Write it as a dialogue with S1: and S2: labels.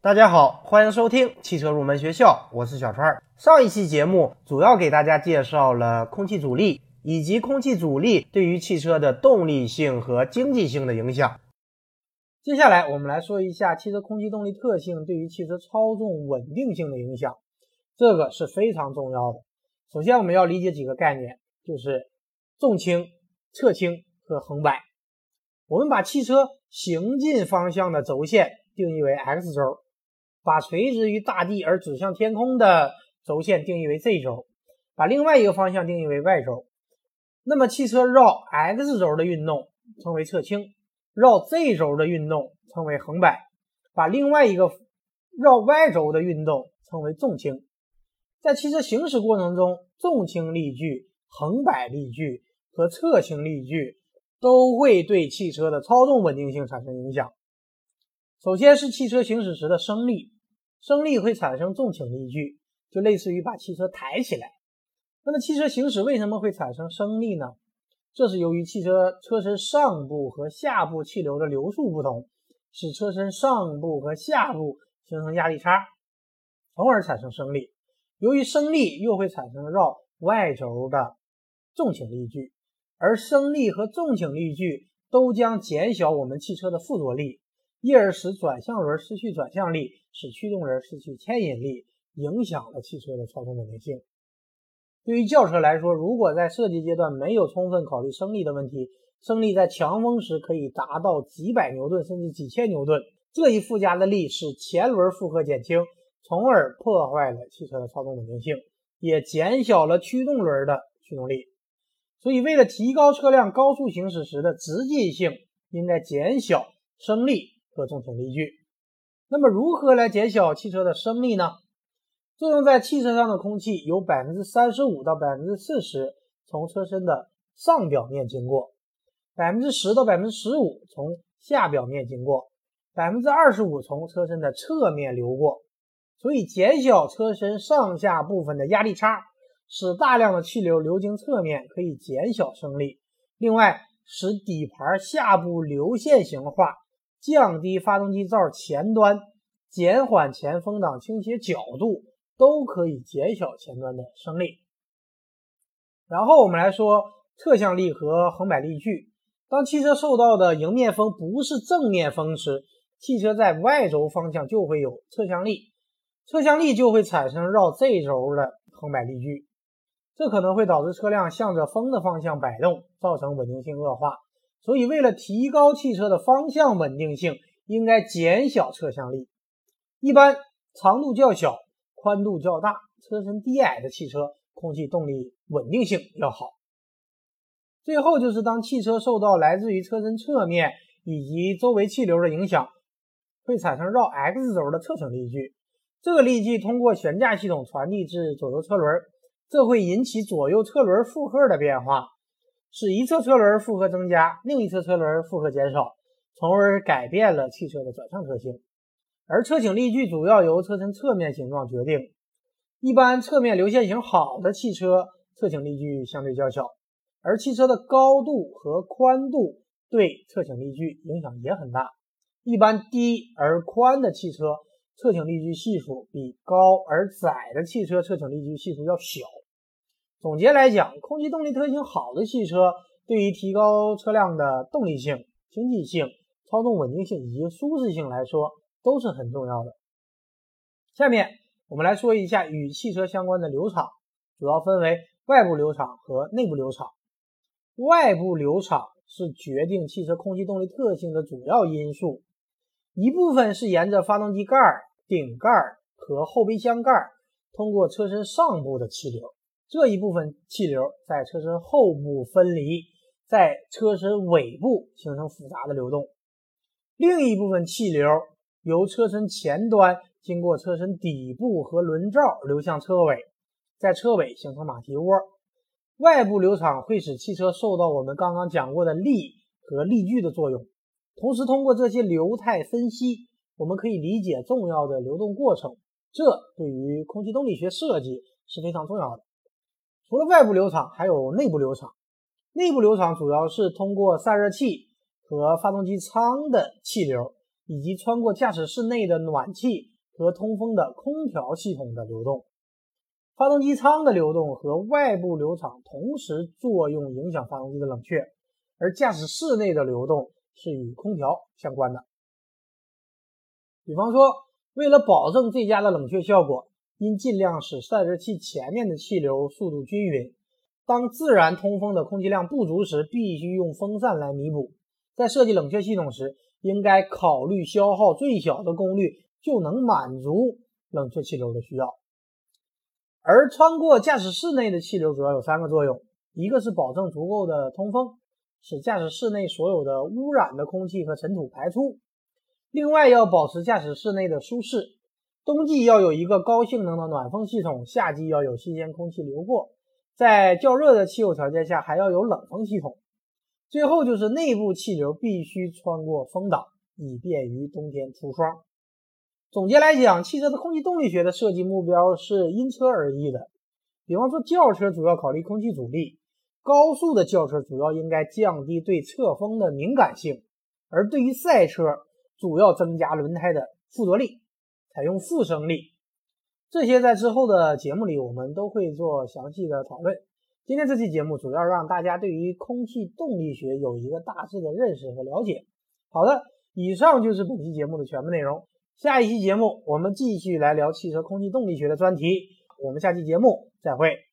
S1: 大家好，欢迎收听汽车入门学校，我是小川。上一期节目主要给大家介绍了空气阻力以及空气阻力对于汽车的动力性和经济性的影响。接下来我们来说一下汽车空气动力特性对于汽车操纵稳定性的影响，这个是非常重要的。首先我们要理解几个概念，就是重倾、侧倾和横摆。我们把汽车行进方向的轴线定义为 x 轴。把垂直于大地而指向天空的轴线定义为 z 轴，把另外一个方向定义为 y 轴。那么汽车绕 x 轴的运动称为侧倾，绕 z 轴的运动称为横摆，把另外一个绕 y 轴的运动称为重倾。在汽车行驶过程中，重倾力矩、横摆力矩和侧倾力矩都会对汽车的操纵稳定性产生影响。首先是汽车行驶时的升力。升力会产生重倾力矩，就类似于把汽车抬起来。那么汽车行驶为什么会产生升力呢？这是由于汽车车身上部和下部气流的流速不同，使车身上部和下部形成压力差，从而产生升力。由于升力又会产生绕 y 轴的重倾力矩，而升力和重倾力矩都将减小我们汽车的附着力。因而使转向轮失去转向力，使驱动轮失去牵引力，影响了汽车的操纵稳定性。对于轿车来说，如果在设计阶段没有充分考虑升力的问题，升力在强风时可以达到几百牛顿甚至几千牛顿，这一附加的力使前轮负荷减轻，从而破坏了汽车的操纵稳定性，也减小了驱动轮的驱动力。所以，为了提高车辆高速行驶时的直进性，应该减小升力。和重倾力矩，那么如何来减小汽车的升力呢？作用在汽车上的空气有百分之三十五到百分之四十从车身的上表面经过，百分之十到百分之十五从下表面经过，百分之二十五从车身的侧面流过。所以减小车身上下部分的压力差，使大量的气流流经侧面，可以减小升力。另外，使底盘下部流线型化。降低发动机罩前端，减缓前风挡倾斜角度，都可以减小前端的升力。然后我们来说侧向力和横摆力矩。当汽车受到的迎面风不是正面风时，汽车在 y 轴方向就会有侧向力，侧向力就会产生绕 z 轴的横摆力矩，这可能会导致车辆向着风的方向摆动，造成稳定性恶化。所以，为了提高汽车的方向稳定性，应该减小侧向力。一般长度较小、宽度较大、车身低矮的汽车，空气动力稳定性要好。最后就是当汽车受到来自于车身侧面以及周围气流的影响，会产生绕 x 轴的侧倾力矩。这个力矩通过悬架系统传递至左右车轮，这会引起左右车轮负荷的变化。使一侧车轮负荷增加，另一侧车轮负荷减少，从而改变了汽车的转向特性。而侧倾力矩主要由车身侧面形状决定。一般侧面流线型好的汽车，侧倾力矩相对较小，而汽车的高度和宽度对侧倾力矩影响也很大。一般低而宽的汽车，侧倾力矩系数比高而窄的汽车侧倾力矩系数要小。总结来讲，空气动力特性好的汽车，对于提高车辆的动力性、经济性、操纵稳定性以及舒适性来说，都是很重要的。下面我们来说一下与汽车相关的流场，主要分为外部流场和内部流场。外部流场是决定汽车空气动力特性的主要因素，一部分是沿着发动机盖、顶盖和后备箱盖，通过车身上部的气流。这一部分气流在车身后部分离，在车身尾部形成复杂的流动；另一部分气流由车身前端经过车身底部和轮罩流向车尾，在车尾形成马蹄窝。外部流场会使汽车受到我们刚刚讲过的力和力矩的作用，同时通过这些流态分析，我们可以理解重要的流动过程，这对于空气动力学设计是非常重要的。除了外部流场，还有内部流场。内部流场主要是通过散热器和发动机舱的气流以及穿过驾驶室内的暖气和通风的空调系统的流动。发动机舱的流动和外部流场同时作用，影响发动机的冷却，而驾驶室内的流动是与空调相关的。比方说，为了保证最佳的冷却效果，应尽量使散热器前面的气流速度均匀。当自然通风的空气量不足时，必须用风扇来弥补。在设计冷却系统时，应该考虑消耗最小的功率就能满足冷却气流的需要。而穿过驾驶室内的气流主要有三个作用：一个是保证足够的通风，使驾驶室内所有的污染的空气和尘土排出；另外要保持驾驶室内的舒适。冬季要有一个高性能的暖风系统，夏季要有新鲜空气流过，在较热的气候条件下还要有冷风系统。最后就是内部气流必须穿过风挡，以便于冬天出霜。总结来讲，汽车的空气动力学的设计目标是因车而异的。比方说，轿车主要考虑空气阻力，高速的轿车主要应该降低对侧风的敏感性；而对于赛车，主要增加轮胎的附着力，采用负升力。这些在之后的节目里我们都会做详细的讨论。今天这期节目主要让大家对于空气动力学有一个大致的认识和了解。好的，以上就是本期节目的全部内容。下一期节目，我们继续来聊汽车空气动力学的专题。我们下期节目再会。